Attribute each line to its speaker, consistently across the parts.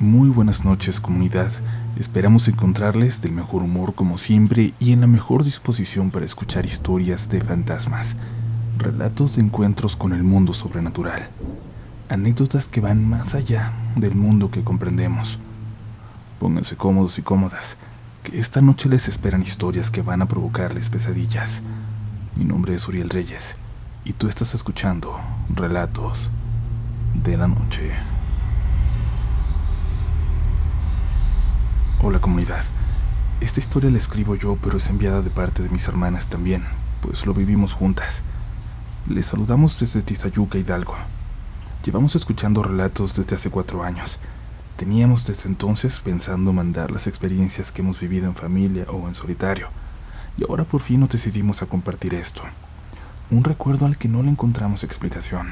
Speaker 1: Muy buenas noches comunidad, esperamos encontrarles del mejor humor como siempre y en la mejor disposición para escuchar historias de fantasmas, relatos de encuentros con el mundo sobrenatural, anécdotas que van más allá del mundo que comprendemos. Pónganse cómodos y cómodas, que esta noche les esperan historias que van a provocarles pesadillas. Mi nombre es Uriel Reyes y tú estás escuchando Relatos de la Noche. Hola comunidad. Esta historia la escribo yo, pero es enviada de parte de mis hermanas también, pues lo vivimos juntas. Les saludamos desde Tizayuca, Hidalgo. Llevamos escuchando relatos desde hace cuatro años. Teníamos desde entonces pensando mandar las experiencias que hemos vivido en familia o en solitario, y ahora por fin nos decidimos a compartir esto. Un recuerdo al que no le encontramos explicación.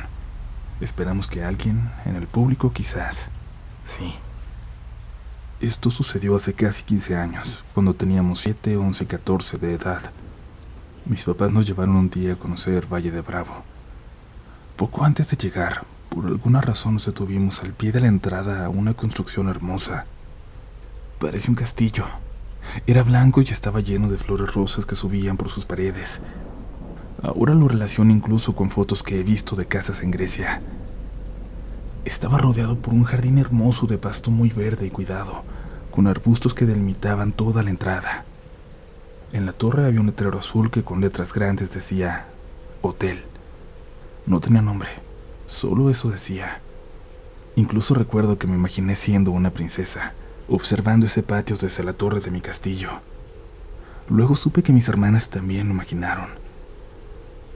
Speaker 1: Esperamos que alguien, en el público quizás, sí, esto sucedió hace casi 15 años, cuando teníamos 7, 11 y 14 de edad. Mis papás nos llevaron un día a conocer Valle de Bravo. Poco antes de llegar, por alguna razón nos detuvimos al pie de la entrada a una construcción hermosa. Parecía un castillo. Era blanco y estaba lleno de flores rosas que subían por sus paredes. Ahora lo relaciono incluso con fotos que he visto de casas en Grecia. Estaba rodeado por un jardín hermoso de pasto muy verde y cuidado, con arbustos que delimitaban toda la entrada. En la torre había un letrero azul que con letras grandes decía Hotel. No tenía nombre, solo eso decía. Incluso recuerdo que me imaginé siendo una princesa, observando ese patio desde la torre de mi castillo. Luego supe que mis hermanas también lo imaginaron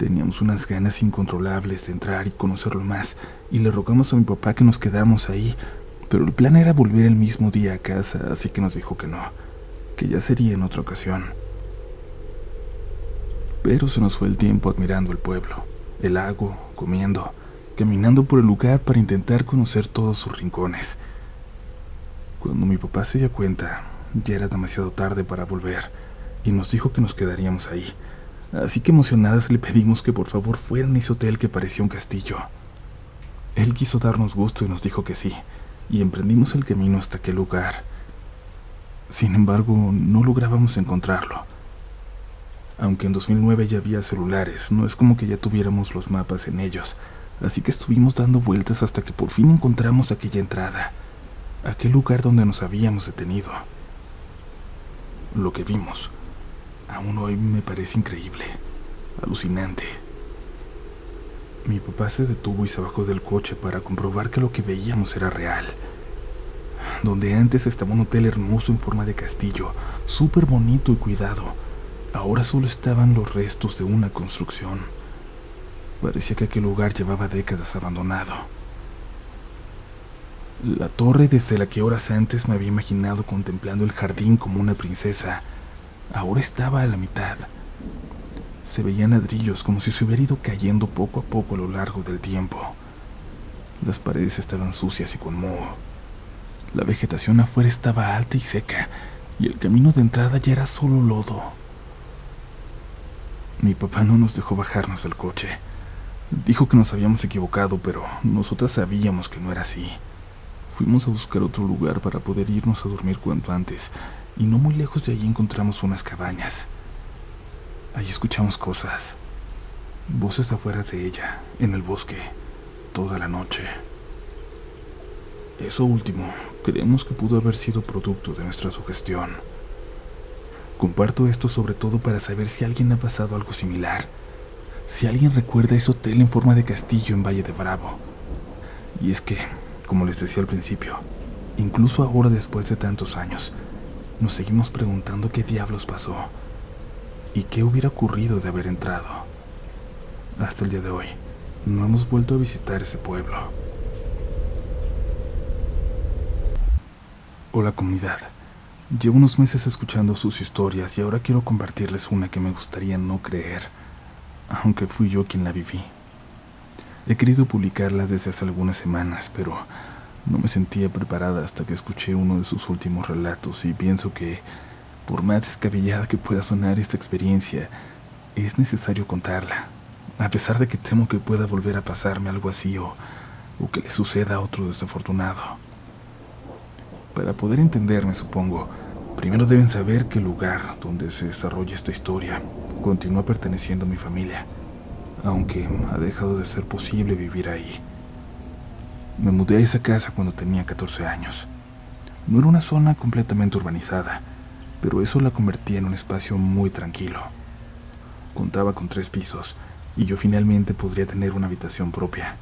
Speaker 1: Teníamos unas ganas incontrolables de entrar y conocerlo más, y le rogamos a mi papá que nos quedáramos ahí, pero el plan era volver el mismo día a casa, así que nos dijo que no, que ya sería en otra ocasión. Pero se nos fue el tiempo admirando el pueblo, el lago, comiendo, caminando por el lugar para intentar conocer todos sus rincones. Cuando mi papá se dio cuenta, ya era demasiado tarde para volver, y nos dijo que nos quedaríamos ahí así que emocionadas le pedimos que por favor fueran a ese hotel que parecía un castillo. Él quiso darnos gusto y nos dijo que sí, y emprendimos el camino hasta aquel lugar. Sin embargo, no lográbamos encontrarlo. Aunque en 2009 ya había celulares, no es como que ya tuviéramos los mapas en ellos, así que estuvimos dando vueltas hasta que por fin encontramos aquella entrada, aquel lugar donde nos habíamos detenido. Lo que vimos Aún hoy me parece increíble, alucinante. Mi papá se detuvo y se bajó del coche para comprobar que lo que veíamos era real. Donde antes estaba un hotel hermoso en forma de castillo, súper bonito y cuidado, ahora solo estaban los restos de una construcción. Parecía que aquel lugar llevaba décadas abandonado. La torre desde la que horas antes me había imaginado contemplando el jardín como una princesa, ahora estaba a la mitad. Se veían ladrillos como si se hubiera ido cayendo poco a poco a lo largo del tiempo. Las paredes estaban sucias y con moho. La vegetación afuera estaba alta y seca, y el camino de entrada ya era solo lodo. Mi papá no nos dejó bajarnos del coche. Dijo que nos habíamos equivocado, pero nosotras sabíamos que no era así. Fuimos a buscar otro lugar para poder irnos a dormir cuanto antes, y no muy lejos de allí encontramos unas cabañas. Allí escuchamos cosas, voces afuera de ella, en el bosque, toda la noche. Eso último, creemos que pudo haber sido producto de nuestra sugestión. Comparto esto sobre todo para saber si alguien ha pasado algo similar, si alguien recuerda ese hotel en forma de castillo en Valle de Bravo. Y es que, como les decía al principio, incluso ahora después de tantos años, nos seguimos preguntando qué diablos pasó y qué hubiera ocurrido de haber entrado. Hasta el día de hoy, no hemos vuelto a visitar ese pueblo. Hola comunidad, llevo unos meses escuchando sus historias y ahora quiero compartirles una que me gustaría no creer, aunque fui yo quien la viví. He querido publicarlas desde hace algunas semanas, pero no me sentía preparada hasta que escuché uno de sus últimos relatos y pienso que, por más descabellada que pueda sonar esta experiencia, es necesario contarla, a pesar de que temo que pueda volver a pasarme algo así o, o que le suceda a otro desafortunado. Para poder entenderme, supongo, primero deben saber que el lugar donde se desarrolla esta historia continúa perteneciendo a mi familia, aunque ha dejado de ser posible vivir ahí. Me mudé a esa casa cuando tenía 14 años. No era una zona completamente urbanizada, pero eso la convertía en un espacio muy tranquilo. Contaba con tres pisos y yo finalmente podría tener una habitación propia.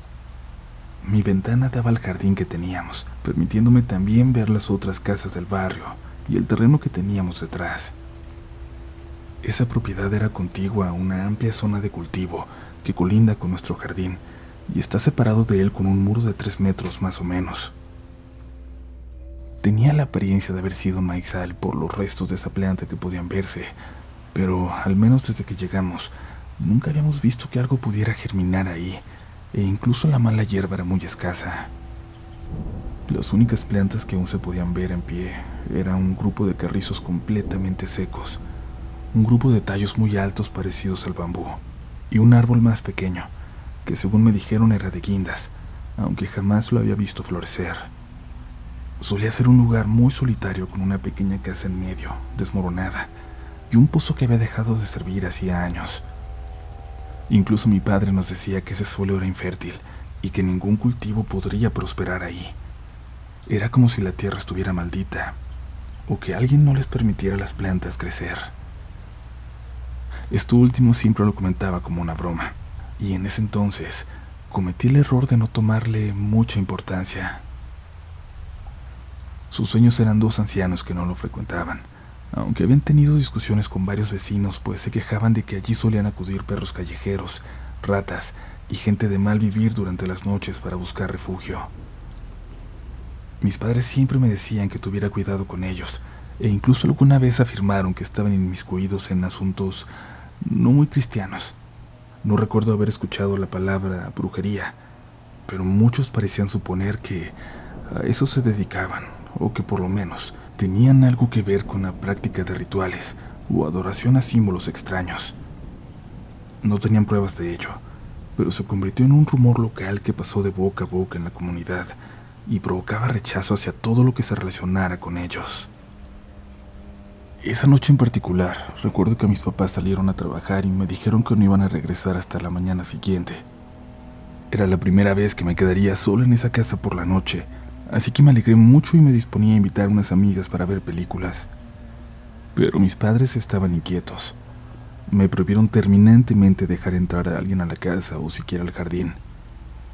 Speaker 1: Mi ventana daba al jardín que teníamos, permitiéndome también ver las otras casas del barrio y el terreno que teníamos detrás. Esa propiedad era contigua a una amplia zona de cultivo que colinda con nuestro jardín y está separado de él con un muro de tres metros más o menos. Tenía la apariencia de haber sido maizal por los restos de esa planta que podían verse, pero al menos desde que llegamos, nunca habíamos visto que algo pudiera germinar ahí e incluso la mala hierba era muy escasa. Las únicas plantas que aún se podían ver en pie eran un grupo de carrizos completamente secos, un grupo de tallos muy altos parecidos al bambú, y un árbol más pequeño, que según me dijeron era de guindas, aunque jamás lo había visto florecer. Solía ser un lugar muy solitario con una pequeña casa en medio, desmoronada, y un pozo que había dejado de servir hacía años. Incluso mi padre nos decía que ese suelo era infértil y que ningún cultivo podría prosperar ahí. Era como si la tierra estuviera maldita o que alguien no les permitiera a las plantas crecer. Esto último siempre lo comentaba como una broma, y en ese entonces cometí el error de no tomarle mucha importancia. Sus sueños eran dos ancianos que no lo frecuentaban, aunque habían tenido discusiones con varios vecinos, pues se quejaban de que allí solían acudir perros callejeros, ratas y gente de mal vivir durante las noches para buscar refugio. Mis padres siempre me decían que tuviera cuidado con ellos, e incluso alguna vez afirmaron que estaban inmiscuidos en asuntos no muy cristianos. No recuerdo haber escuchado la palabra brujería, pero muchos parecían suponer que a eso se dedicaban, o que por lo menos tenían algo que ver con la práctica de rituales o adoración a símbolos extraños. No tenían pruebas de ello, pero se convirtió en un rumor local que pasó de boca a boca en la comunidad y provocaba rechazo hacia todo lo que se relacionara con ellos. Esa noche en particular, recuerdo que mis papás salieron a trabajar y me dijeron que no iban a regresar hasta la mañana siguiente. Era la primera vez que me quedaría solo en esa casa por la noche así que me alegré mucho y me disponía a invitar a unas amigas para ver películas. Pero mis padres estaban inquietos. Me prohibieron terminantemente dejar entrar a alguien a la casa o siquiera al jardín.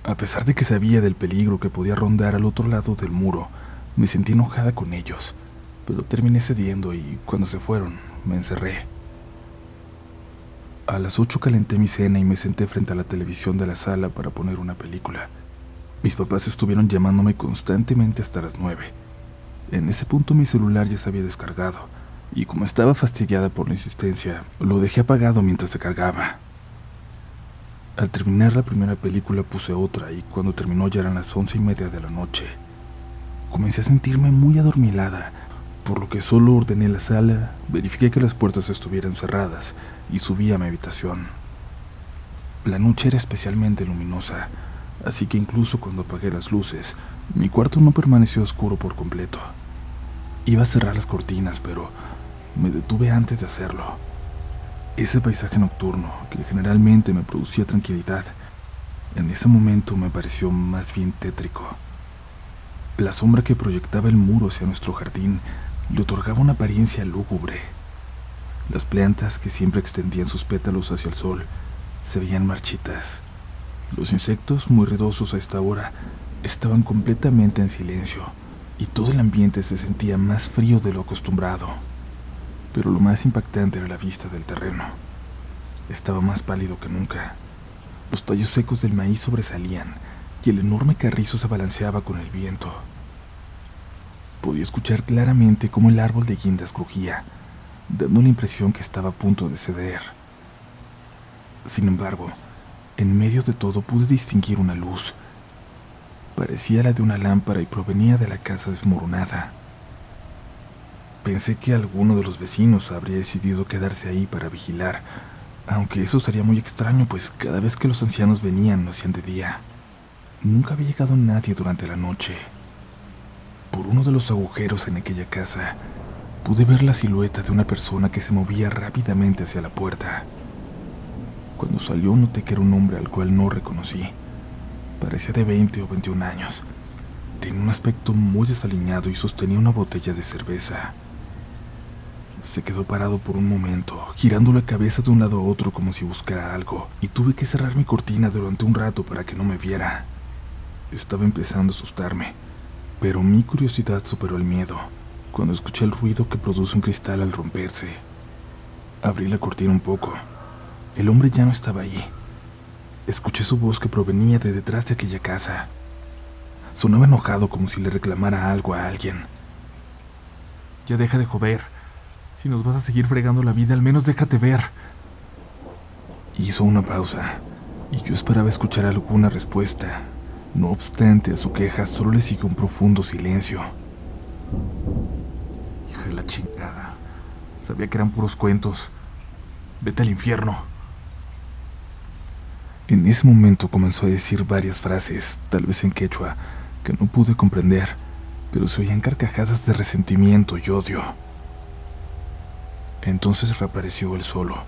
Speaker 1: A pesar de que sabía del peligro que podía rondar al otro lado del muro, me sentí enojada con ellos, pero terminé cediendo y cuando se fueron, me encerré. A las ocho calenté mi cena y me senté frente a la televisión de la sala para poner una película. Mis papás estuvieron llamándome constantemente hasta las nueve. En ese punto mi celular ya se había descargado, y como estaba fastidiada por la insistencia, lo dejé apagado mientras se cargaba. Al terminar la primera película puse otra y cuando terminó ya eran las once y media de la noche. Comencé a sentirme muy adormilada, por lo que solo ordené la sala, verifiqué que las puertas estuvieran cerradas y subí a mi habitación. La noche era especialmente luminosa, así que incluso cuando apagué las luces, mi cuarto no permaneció oscuro por completo. Iba a cerrar las cortinas, pero me detuve antes de hacerlo. Ese paisaje nocturno, que generalmente me producía tranquilidad, en ese momento me pareció más bien tétrico. La sombra que proyectaba el muro hacia nuestro jardín le otorgaba una apariencia lúgubre. Las plantas que siempre extendían sus pétalos hacia el sol se veían marchitas los insectos, muy ruidosos a esta hora, estaban completamente en silencio y todo el ambiente se sentía más frío de lo acostumbrado. Pero lo más impactante era la vista del terreno. Estaba más pálido que nunca. Los tallos secos del maíz sobresalían y el enorme carrizo se balanceaba con el viento. Podía escuchar claramente cómo el árbol de guindas crujía, dando la impresión que estaba a punto de ceder. Sin embargo, en medio de todo pude distinguir una luz. Parecía la de una lámpara y provenía de la casa desmoronada. Pensé que alguno de los vecinos habría decidido quedarse ahí para vigilar, aunque eso sería muy extraño, pues cada vez que los ancianos venían lo hacían de día. Nunca había llegado nadie durante la noche. Por uno de los agujeros en aquella casa pude ver la silueta de una persona que se movía rápidamente hacia la puerta. Cuando salió noté que era un hombre al cual no reconocí. Parecía de 20 o 21 años. Tenía un aspecto muy desaliñado y sostenía una botella de cerveza. Se quedó parado por un momento, girando la cabeza de un lado a otro como si buscara algo, y tuve que cerrar mi cortina durante un rato para que no me viera. Estaba empezando a asustarme, pero mi curiosidad superó el miedo cuando escuché el ruido que produce un cristal al romperse. Abrí la cortina un poco. El hombre ya no estaba ahí. Escuché su voz que provenía de detrás de aquella casa. Sonaba enojado como si le reclamara algo a alguien.
Speaker 2: Ya deja de joder. Si nos vas a seguir fregando la vida, al menos déjate ver.
Speaker 1: Hizo una pausa, y yo esperaba escuchar alguna respuesta. No obstante, a su queja solo le siguió un profundo silencio
Speaker 2: de la chingada. Sabía que eran puros cuentos. Vete al infierno.
Speaker 1: En ese momento comenzó a decir varias frases, tal vez en quechua, que no pude comprender, pero se oían carcajadas de resentimiento y odio. Entonces reapareció él solo.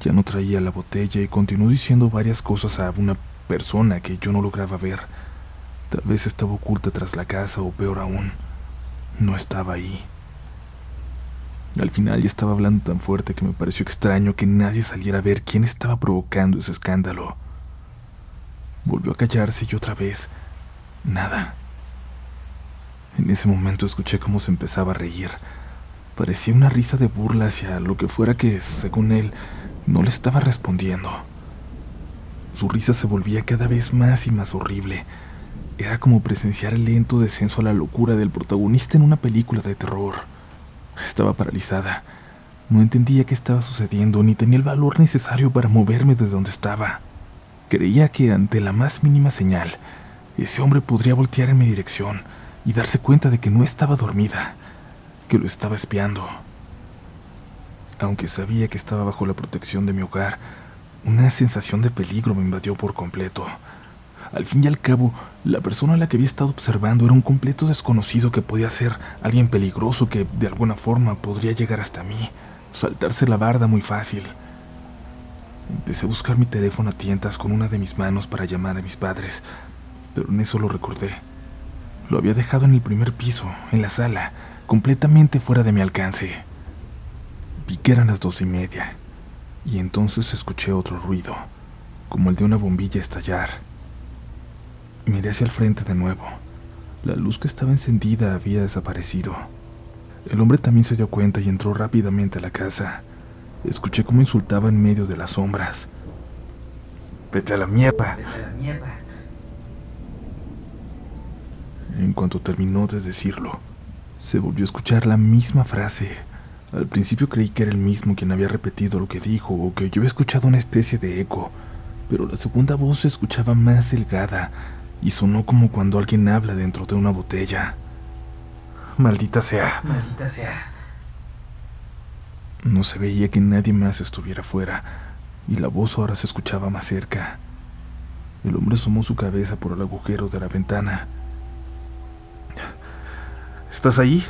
Speaker 1: Ya no traía la botella y continuó diciendo varias cosas a una persona que yo no lograba ver. Tal vez estaba oculta tras la casa o peor aún, no estaba ahí. Al final ya estaba hablando tan fuerte que me pareció extraño que nadie saliera a ver quién estaba provocando ese escándalo. Volvió a callarse y otra vez, nada. En ese momento escuché cómo se empezaba a reír. Parecía una risa de burla hacia lo que fuera que, según él, no le estaba respondiendo. Su risa se volvía cada vez más y más horrible. Era como presenciar el lento descenso a la locura del protagonista en una película de terror. Estaba paralizada. No entendía qué estaba sucediendo ni tenía el valor necesario para moverme de donde estaba. Creía que ante la más mínima señal, ese hombre podría voltear en mi dirección y darse cuenta de que no estaba dormida, que lo estaba espiando. Aunque sabía que estaba bajo la protección de mi hogar, una sensación de peligro me invadió por completo. Al fin y al cabo, la persona a la que había estado observando era un completo desconocido que podía ser alguien peligroso que de alguna forma podría llegar hasta mí, saltarse la barda muy fácil. Empecé a buscar mi teléfono a tientas con una de mis manos para llamar a mis padres, pero en eso lo recordé. Lo había dejado en el primer piso, en la sala, completamente fuera de mi alcance. Vi que eran las dos y media, y entonces escuché otro ruido, como el de una bombilla estallar. Miré hacia el frente de nuevo. La luz que estaba encendida había desaparecido. El hombre también se dio cuenta y entró rápidamente a la casa. Escuché cómo insultaba en medio de las sombras. Vete a la mierda. En cuanto terminó de decirlo, se volvió a escuchar la misma frase. Al principio creí que era el mismo quien había repetido lo que dijo o que yo había escuchado una especie de eco, pero la segunda voz se escuchaba más delgada, y sonó como cuando alguien habla dentro de una botella. Maldita sea.
Speaker 3: Maldita sea.
Speaker 1: No se veía que nadie más estuviera fuera, y la voz ahora se escuchaba más cerca. El hombre asomó su cabeza por el agujero de la ventana. ¿Estás ahí?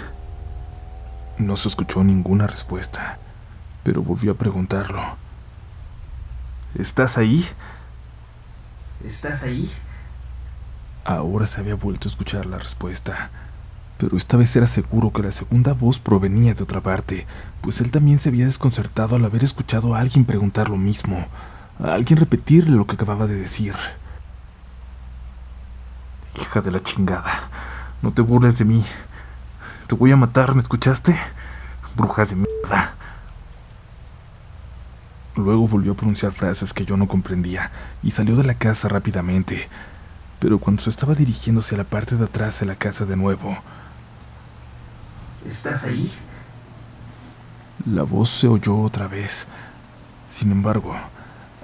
Speaker 1: No se escuchó ninguna respuesta, pero volvió a preguntarlo. ¿Estás ahí?
Speaker 3: ¿Estás ahí?
Speaker 1: Ahora se había vuelto a escuchar la respuesta, pero esta vez era seguro que la segunda voz provenía de otra parte, pues él también se había desconcertado al haber escuchado a alguien preguntar lo mismo, a alguien repetirle lo que acababa de decir. Hija de la chingada, no te burles de mí. Te voy a matar, ¿me escuchaste? Bruja de mierda. Luego volvió a pronunciar frases que yo no comprendía y salió de la casa rápidamente, pero cuando se estaba dirigiéndose a la parte de atrás de la casa de nuevo.
Speaker 3: ¿Estás ahí?
Speaker 1: La voz se oyó otra vez. Sin embargo,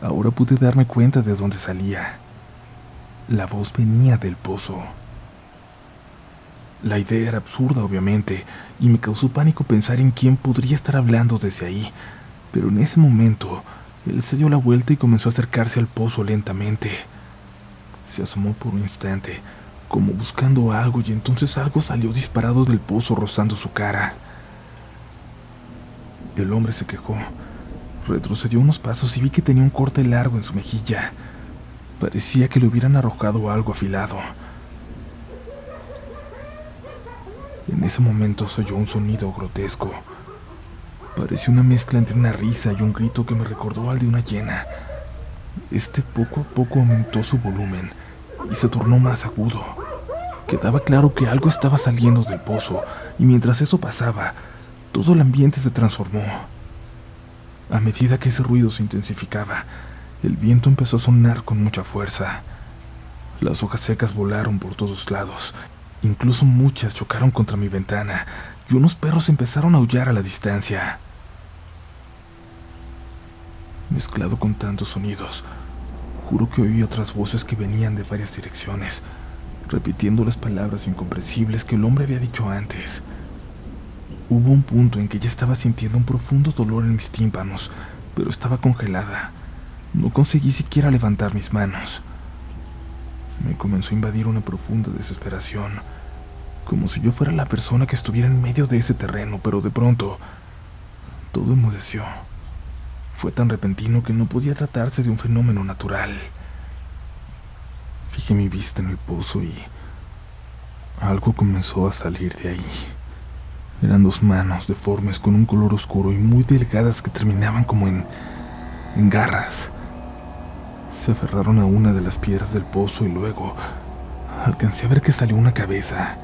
Speaker 1: ahora pude darme cuenta de dónde salía. La voz venía del pozo. La idea era absurda, obviamente, y me causó pánico pensar en quién podría estar hablando desde ahí. Pero en ese momento, él se dio la vuelta y comenzó a acercarse al pozo lentamente. Se asomó por un instante, como buscando algo y entonces algo salió disparado del pozo rozando su cara. El hombre se quejó, retrocedió unos pasos y vi que tenía un corte largo en su mejilla. Parecía que le hubieran arrojado algo afilado. En ese momento se oyó un sonido grotesco. Pareció una mezcla entre una risa y un grito que me recordó al de una hiena. Este poco a poco aumentó su volumen y se tornó más agudo. Quedaba claro que algo estaba saliendo del pozo y mientras eso pasaba, todo el ambiente se transformó. A medida que ese ruido se intensificaba, el viento empezó a sonar con mucha fuerza. Las hojas secas volaron por todos lados, incluso muchas chocaron contra mi ventana y unos perros empezaron a aullar a la distancia. Mezclado con tantos sonidos, juro que oí otras voces que venían de varias direcciones, repitiendo las palabras incomprensibles que el hombre había dicho antes. Hubo un punto en que ya estaba sintiendo un profundo dolor en mis tímpanos, pero estaba congelada. No conseguí siquiera levantar mis manos. Me comenzó a invadir una profunda desesperación, como si yo fuera la persona que estuviera en medio de ese terreno, pero de pronto todo enmudeció. Fue tan repentino que no podía tratarse de un fenómeno natural. Fijé mi vista en el pozo y algo comenzó a salir de ahí. Eran dos manos deformes con un color oscuro y muy delgadas que terminaban como en, en garras. Se aferraron a una de las piedras del pozo y luego alcancé a ver que salió una cabeza.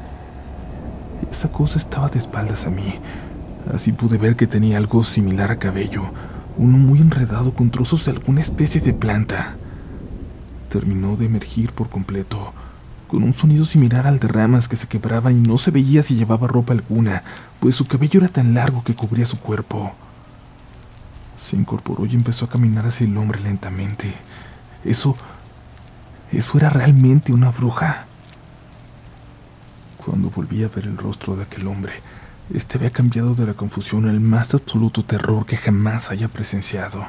Speaker 1: Esa cosa estaba de espaldas a mí. Así pude ver que tenía algo similar a cabello, uno muy enredado con trozos de alguna especie de planta. Terminó de emergir por completo con un sonido similar al de ramas que se quebraban y no se veía si llevaba ropa alguna, pues su cabello era tan largo que cubría su cuerpo. Se incorporó y empezó a caminar hacia el hombre lentamente. Eso... eso era realmente una bruja. Cuando volví a ver el rostro de aquel hombre, este había cambiado de la confusión al más absoluto terror que jamás haya presenciado.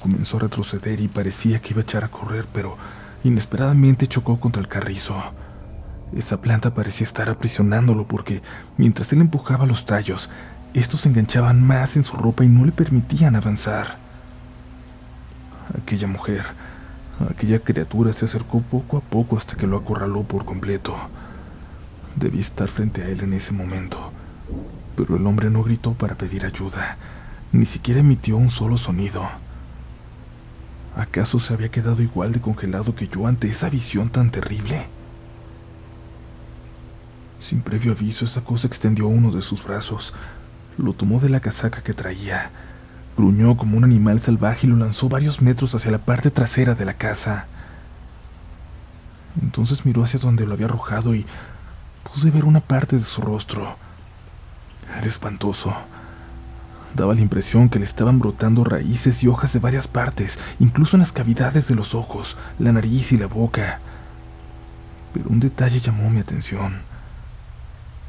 Speaker 1: Comenzó a retroceder y parecía que iba a echar a correr, pero Inesperadamente chocó contra el carrizo. Esa planta parecía estar aprisionándolo porque, mientras él empujaba los tallos, estos se enganchaban más en su ropa y no le permitían avanzar. Aquella mujer, aquella criatura se acercó poco a poco hasta que lo acorraló por completo. Debí estar frente a él en ese momento, pero el hombre no gritó para pedir ayuda, ni siquiera emitió un solo sonido. ¿Acaso se había quedado igual de congelado que yo ante esa visión tan terrible? Sin previo aviso, esa cosa extendió uno de sus brazos, lo tomó de la casaca que traía, gruñó como un animal salvaje y lo lanzó varios metros hacia la parte trasera de la casa. Entonces miró hacia donde lo había arrojado y pude ver una parte de su rostro. Era espantoso. Daba la impresión que le estaban brotando raíces y hojas de varias partes, incluso en las cavidades de los ojos, la nariz y la boca. Pero un detalle llamó mi atención.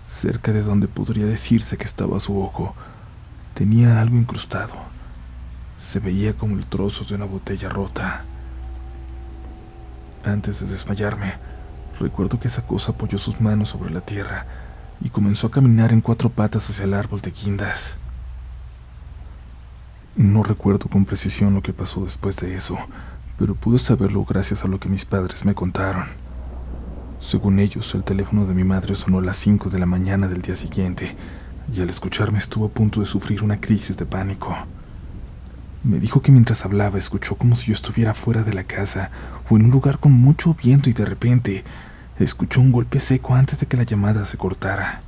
Speaker 1: Cerca de donde podría decirse que estaba su ojo, tenía algo incrustado. Se veía como el trozo de una botella rota. Antes de desmayarme, recuerdo que esa cosa apoyó sus manos sobre la tierra y comenzó a caminar en cuatro patas hacia el árbol de guindas. No recuerdo con precisión lo que pasó después de eso, pero pude saberlo gracias a lo que mis padres me contaron. Según ellos, el teléfono de mi madre sonó a las 5 de la mañana del día siguiente, y al escucharme estuvo a punto de sufrir una crisis de pánico. Me dijo que mientras hablaba escuchó como si yo estuviera fuera de la casa o en un lugar con mucho viento y de repente escuchó un golpe seco antes de que la llamada se cortara.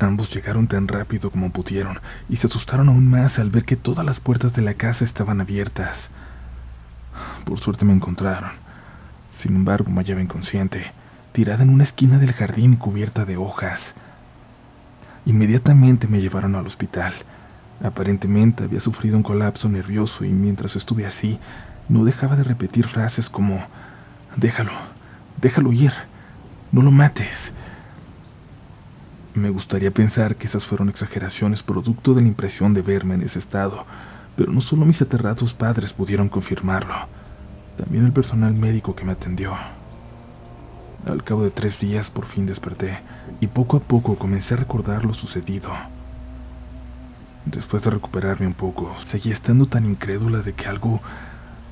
Speaker 1: Ambos llegaron tan rápido como pudieron y se asustaron aún más al ver que todas las puertas de la casa estaban abiertas. Por suerte me encontraron. Sin embargo, me hallaba inconsciente, tirada en una esquina del jardín cubierta de hojas. Inmediatamente me llevaron al hospital. Aparentemente había sufrido un colapso nervioso y mientras estuve así, no dejaba de repetir frases como, déjalo, déjalo ir, no lo mates. Me gustaría pensar que esas fueron exageraciones producto de la impresión de verme en ese estado, pero no solo mis aterrados padres pudieron confirmarlo, también el personal médico que me atendió. Al cabo de tres días por fin desperté y poco a poco comencé a recordar lo sucedido. Después de recuperarme un poco, seguía estando tan incrédula de que algo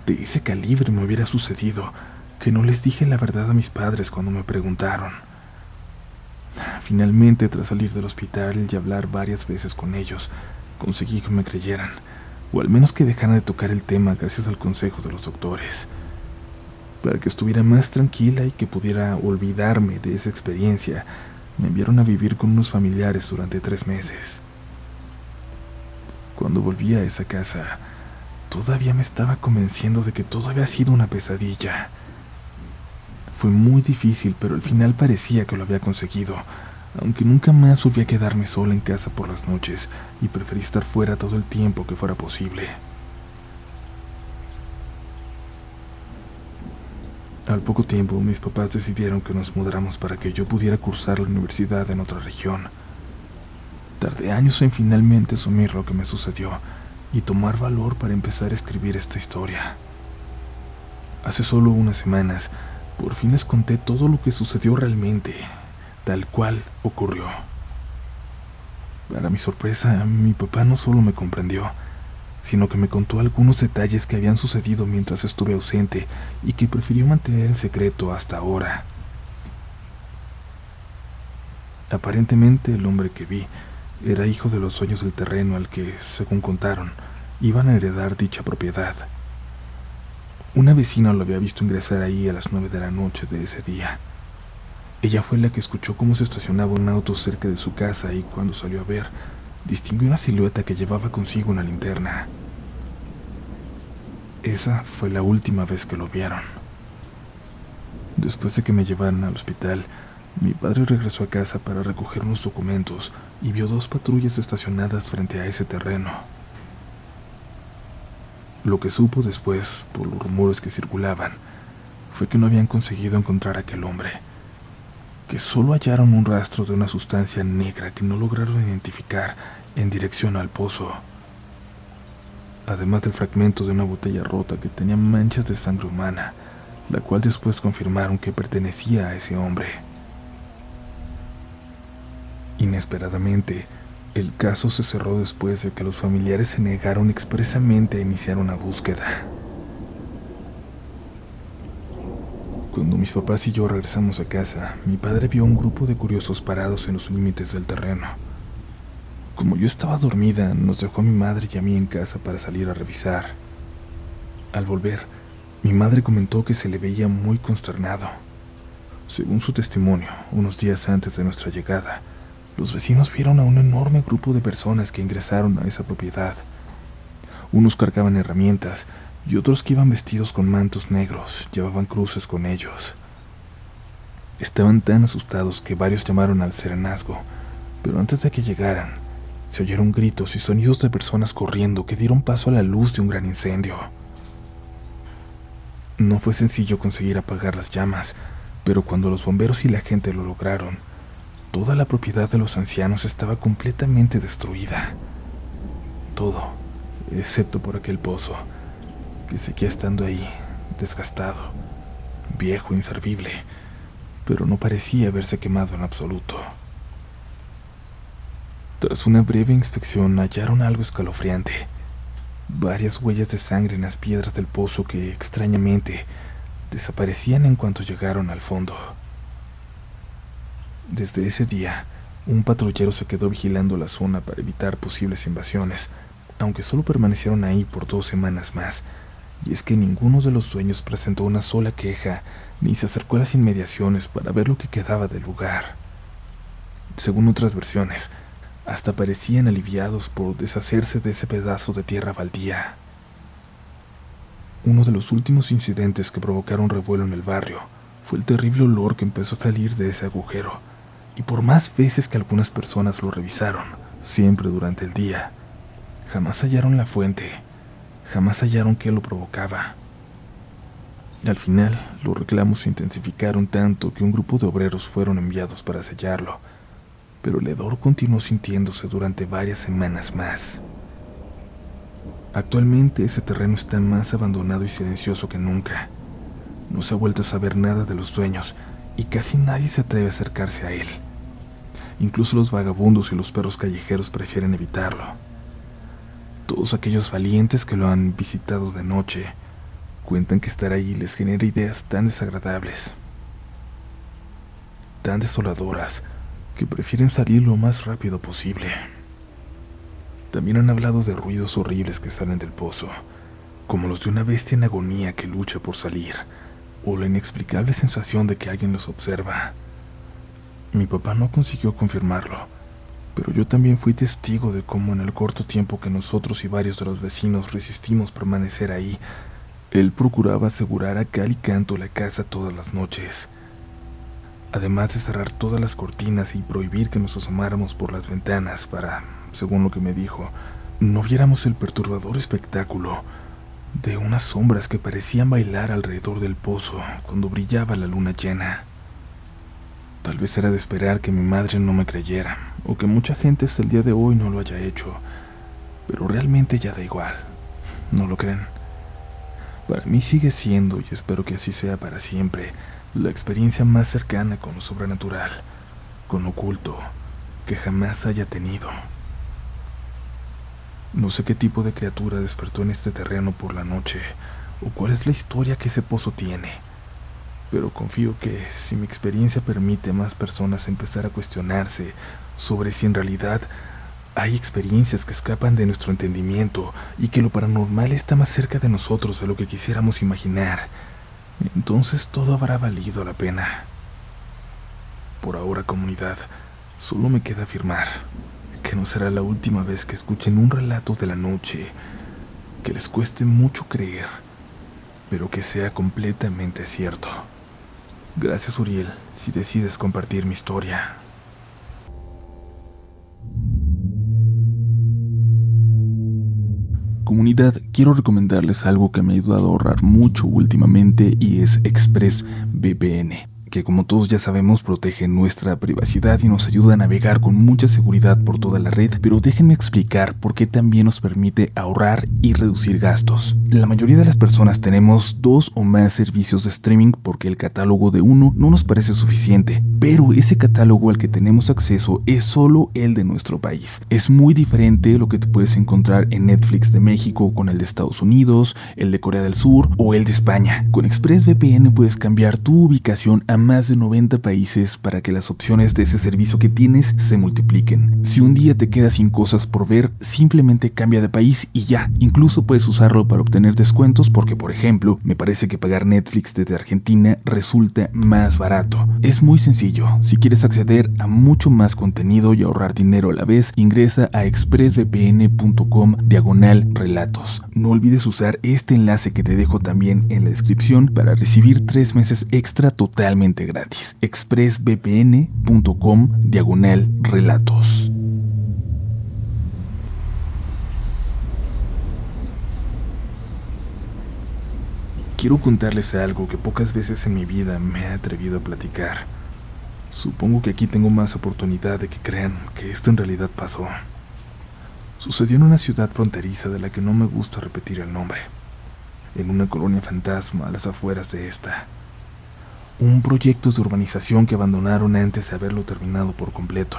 Speaker 1: de ese calibre me hubiera sucedido que no les dije la verdad a mis padres cuando me preguntaron. Finalmente, tras salir del hospital y hablar varias veces con ellos, conseguí que me creyeran, o al menos que dejaran de tocar el tema gracias al consejo de los doctores. Para que estuviera más tranquila y que pudiera olvidarme de esa experiencia, me enviaron a vivir con unos familiares durante tres meses. Cuando volví a esa casa, todavía me estaba convenciendo de que todo había sido una pesadilla. Fue muy difícil, pero al final parecía que lo había conseguido, aunque nunca más volví a quedarme sola en casa por las noches y preferí estar fuera todo el tiempo que fuera posible. Al poco tiempo, mis papás decidieron que nos mudáramos para que yo pudiera cursar la universidad en otra región. Tardé años en finalmente asumir lo que me sucedió y tomar valor para empezar a escribir esta historia. Hace solo unas semanas, por fin les conté todo lo que sucedió realmente, tal cual ocurrió. Para mi sorpresa, mi papá no solo me comprendió, sino que me contó algunos detalles que habían sucedido mientras estuve ausente y que prefirió mantener en secreto hasta ahora. Aparentemente el hombre que vi era hijo de los dueños del terreno al que, según contaron, iban a heredar dicha propiedad. Una vecina lo había visto ingresar ahí a las nueve de la noche de ese día. Ella fue la que escuchó cómo se estacionaba un auto cerca de su casa y cuando salió a ver, distinguió una silueta que llevaba consigo una linterna. Esa fue la última vez que lo vieron. Después de que me llevaran al hospital, mi padre regresó a casa para recoger unos documentos y vio dos patrullas estacionadas frente a ese terreno. Lo que supo después, por los rumores que circulaban, fue que no habían conseguido encontrar a aquel hombre, que solo hallaron un rastro de una sustancia negra que no lograron identificar en dirección al pozo, además del fragmento de una botella rota que tenía manchas de sangre humana, la cual después confirmaron que pertenecía a ese hombre. Inesperadamente, el caso se cerró después de que los familiares se negaron expresamente a iniciar una búsqueda. Cuando mis papás y yo regresamos a casa, mi padre vio un grupo de curiosos parados en los límites del terreno. Como yo estaba dormida, nos dejó a mi madre y a mí en casa para salir a revisar. Al volver, mi madre comentó que se le veía muy consternado. Según su testimonio, unos días antes de nuestra llegada, los vecinos vieron a un enorme grupo de personas que ingresaron a esa propiedad. Unos cargaban herramientas y otros que iban vestidos con mantos negros llevaban cruces con ellos. Estaban tan asustados que varios llamaron al serenazgo, pero antes de que llegaran, se oyeron gritos y sonidos de personas corriendo que dieron paso a la luz de un gran incendio. No fue sencillo conseguir apagar las llamas, pero cuando los bomberos y la gente lo lograron, Toda la propiedad de los ancianos estaba completamente destruida. Todo, excepto por aquel pozo, que seguía estando ahí, desgastado, viejo, inservible, pero no parecía haberse quemado en absoluto. Tras una breve inspección hallaron algo escalofriante, varias huellas de sangre en las piedras del pozo que, extrañamente, desaparecían en cuanto llegaron al fondo. Desde ese día, un patrullero se quedó vigilando la zona para evitar posibles invasiones, aunque solo permanecieron ahí por dos semanas más, y es que ninguno de los dueños presentó una sola queja ni se acercó a las inmediaciones para ver lo que quedaba del lugar. Según otras versiones, hasta parecían aliviados por deshacerse de ese pedazo de tierra baldía. Uno de los últimos incidentes que provocaron revuelo en el barrio fue el terrible olor que empezó a salir de ese agujero y por más veces que algunas personas lo revisaron, siempre durante el día, jamás hallaron la fuente, jamás hallaron qué lo provocaba. Al final, los reclamos se intensificaron tanto que un grupo de obreros fueron enviados para sellarlo, pero el hedor continuó sintiéndose durante varias semanas más. Actualmente ese terreno está más abandonado y silencioso que nunca. No se ha vuelto a saber nada de los dueños y casi nadie se atreve a acercarse a él. Incluso los vagabundos y los perros callejeros prefieren evitarlo. Todos aquellos valientes que lo han visitado de noche cuentan que estar ahí les genera ideas tan desagradables, tan desoladoras, que prefieren salir lo más rápido posible. También han hablado de ruidos horribles que salen del pozo, como los de una bestia en agonía que lucha por salir, o la inexplicable sensación de que alguien los observa. Mi papá no consiguió confirmarlo, pero yo también fui testigo de cómo en el corto tiempo que nosotros y varios de los vecinos resistimos permanecer ahí, él procuraba asegurar a cal y canto la casa todas las noches, además de cerrar todas las cortinas y prohibir que nos asomáramos por las ventanas para, según lo que me dijo, no viéramos el perturbador espectáculo de unas sombras que parecían bailar alrededor del pozo cuando brillaba la luna llena. Tal vez era de esperar que mi madre no me creyera, o que mucha gente hasta el día de hoy no lo haya hecho, pero realmente ya da igual. ¿No lo creen? Para mí sigue siendo, y espero que así sea para siempre, la experiencia más cercana con lo sobrenatural, con lo oculto, que jamás haya tenido. No sé qué tipo de criatura despertó en este terreno por la noche, o cuál es la historia que ese pozo tiene, pero confío que si mi experiencia permite a más personas empezar a cuestionarse sobre si en realidad hay experiencias que escapan de nuestro entendimiento y que lo paranormal está más cerca de nosotros de lo que quisiéramos imaginar. Entonces todo habrá valido la pena. Por ahora, comunidad, solo me queda afirmar que no será la última vez que escuchen un relato de la noche que les cueste mucho creer, pero que sea completamente cierto. Gracias, Uriel, si decides compartir mi historia. Comunidad, quiero recomendarles algo que me ha ayudado a ahorrar mucho últimamente y es ExpressVPN que como todos ya sabemos protege nuestra privacidad y nos ayuda a navegar con mucha seguridad por toda la red, pero déjenme explicar por qué también nos permite ahorrar y reducir gastos. La mayoría de las personas tenemos dos o más servicios de streaming porque el catálogo de uno no nos parece suficiente, pero ese catálogo al que tenemos acceso es solo el de nuestro país. Es muy diferente lo que te puedes encontrar en Netflix de México con el de Estados Unidos, el de Corea del Sur o el de España. Con ExpressVPN puedes cambiar tu ubicación a más de 90 países para que las opciones de ese servicio que tienes se multipliquen. Si un día te quedas sin cosas por ver, simplemente cambia de país y ya. Incluso puedes usarlo para obtener descuentos porque, por ejemplo, me parece que pagar Netflix desde Argentina resulta más barato. Es muy sencillo. Si quieres acceder a mucho más contenido y ahorrar dinero a la vez, ingresa a expressvpn.com diagonal relatos. No olvides usar este enlace que te dejo también en la descripción para recibir tres meses extra totalmente gratis. expressvpn.com diagonal relatos. Quiero contarles algo que pocas veces en mi vida me he atrevido a platicar. Supongo que aquí tengo más oportunidad de que crean que esto en realidad pasó. Sucedió en una ciudad fronteriza de la que no me gusta repetir el nombre, en una colonia fantasma a las afueras de esta un proyecto de urbanización que abandonaron antes de haberlo terminado por completo.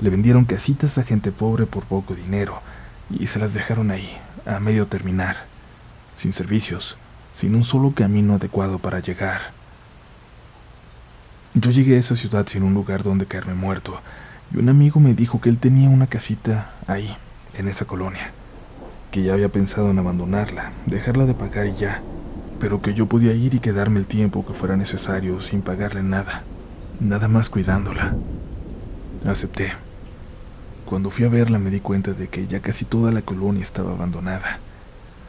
Speaker 1: Le vendieron casitas a gente pobre por poco dinero y se las dejaron ahí, a medio terminar, sin servicios, sin un solo camino adecuado para llegar. Yo llegué a esa ciudad sin un lugar donde caerme muerto, y un amigo me dijo que él tenía una casita ahí, en esa colonia, que ya había pensado en abandonarla, dejarla de pagar y ya, pero que yo podía ir y quedarme el tiempo que fuera necesario sin pagarle nada, nada más cuidándola. Acepté. Cuando fui a verla me di cuenta de que ya casi toda la colonia estaba abandonada.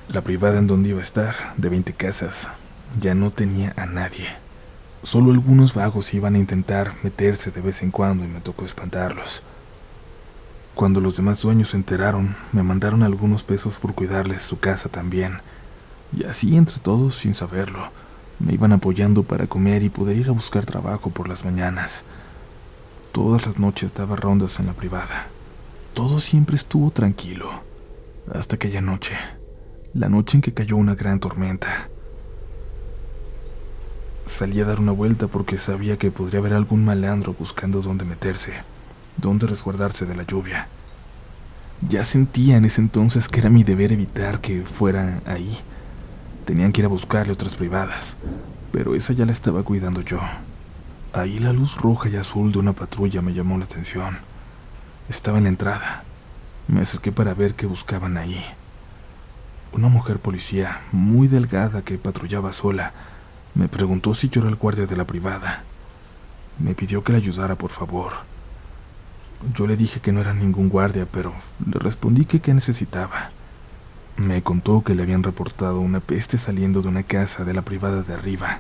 Speaker 1: La privada en donde iba a estar, de 20 casas, ya no tenía a nadie. Solo algunos vagos iban a intentar meterse de vez en cuando y me tocó espantarlos. Cuando los demás dueños se enteraron, me mandaron algunos pesos por cuidarles su casa también y así entre todos, sin saberlo, me iban apoyando para comer y poder ir a buscar trabajo por las mañanas. Todas las noches daba rondas en la privada. Todo siempre estuvo tranquilo. Hasta aquella noche, la noche en que cayó una gran tormenta. Salí a dar una vuelta porque sabía que podría haber algún malandro buscando dónde meterse, dónde resguardarse de la lluvia. Ya sentía en ese entonces que era mi deber evitar que fuera ahí. Tenían que ir a buscarle otras privadas, pero esa ya la estaba cuidando yo. Ahí la luz roja y azul de una patrulla me llamó la atención. Estaba en la entrada. Me acerqué para ver qué buscaban ahí. Una mujer policía, muy delgada que patrullaba sola, me preguntó si yo era el guardia de la privada. Me pidió que le ayudara, por favor. Yo le dije que no era ningún guardia, pero le respondí que qué necesitaba. Me contó que le habían reportado una peste saliendo de una casa de la privada de arriba.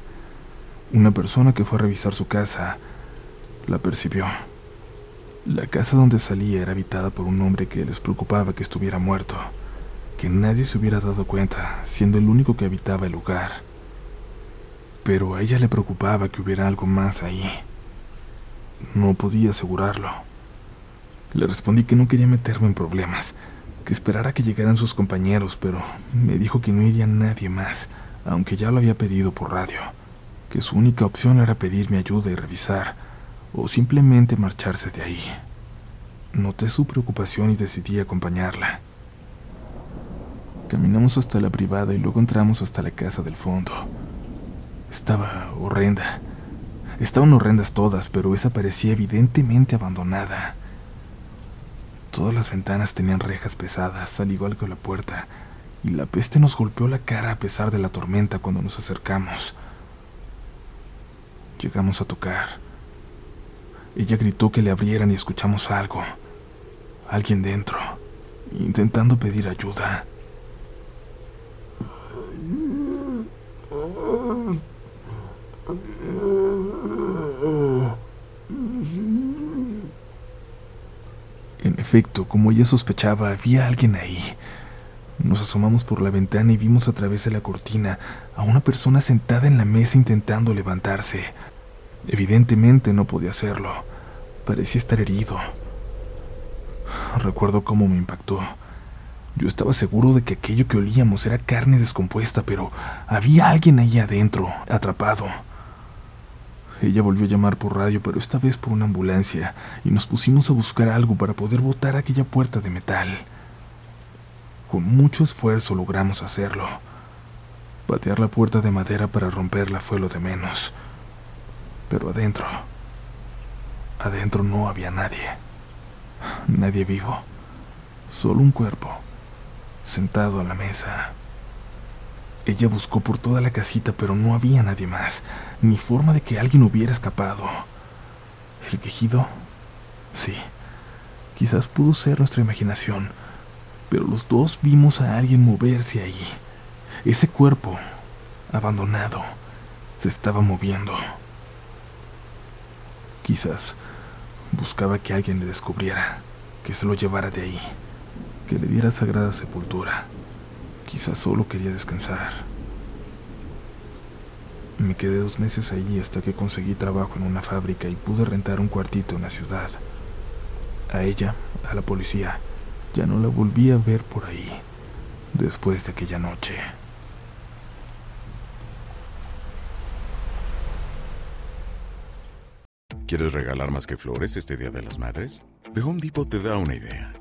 Speaker 1: Una persona que fue a revisar su casa la percibió. La casa donde salía era habitada por un hombre que les preocupaba que estuviera muerto, que nadie se hubiera dado cuenta, siendo el único que habitaba el lugar. Pero a ella le preocupaba que hubiera algo más ahí. No podía asegurarlo. Le respondí que no quería meterme en problemas, que esperara que llegaran sus compañeros, pero me dijo que no iría nadie más, aunque ya lo había pedido por radio, que su única opción era pedirme ayuda y revisar, o simplemente marcharse de ahí. Noté su preocupación y decidí acompañarla. Caminamos hasta la privada y luego entramos hasta la casa del fondo. Estaba horrenda. Estaban horrendas todas, pero esa parecía evidentemente abandonada. Todas las ventanas tenían rejas pesadas, al igual que la puerta, y la peste nos golpeó la cara a pesar de la tormenta cuando nos acercamos. Llegamos a tocar. Ella gritó que le abrieran y escuchamos algo. Alguien dentro, intentando pedir ayuda. En efecto, como ella sospechaba, había alguien ahí. Nos asomamos por la ventana y vimos a través de la cortina a una persona sentada en la mesa intentando levantarse. Evidentemente no podía hacerlo. Parecía estar herido. Recuerdo cómo me impactó. Yo estaba seguro de que aquello que olíamos era carne descompuesta, pero había alguien ahí adentro, atrapado. Ella volvió a llamar por radio, pero esta vez por una ambulancia, y nos pusimos a buscar algo para poder botar aquella puerta de metal. Con mucho esfuerzo logramos hacerlo. Patear la puerta de madera para romperla fue lo de menos. Pero adentro, adentro no había nadie. Nadie vivo. Solo un cuerpo, sentado a la mesa. Ella buscó por toda la casita, pero no había nadie más, ni forma de que alguien hubiera escapado. ¿El quejido? Sí, quizás pudo ser nuestra imaginación, pero los dos vimos a alguien moverse ahí. Ese cuerpo, abandonado, se estaba moviendo. Quizás buscaba que alguien le descubriera, que se lo llevara de ahí, que le diera sagrada sepultura. Quizás solo quería descansar. Me quedé dos meses allí hasta que conseguí trabajo en una fábrica y pude rentar un cuartito en la ciudad. A ella, a la policía, ya no la volví a ver por ahí después de aquella noche.
Speaker 4: ¿Quieres regalar más que flores este Día de las Madres? The Home Depot te da una idea.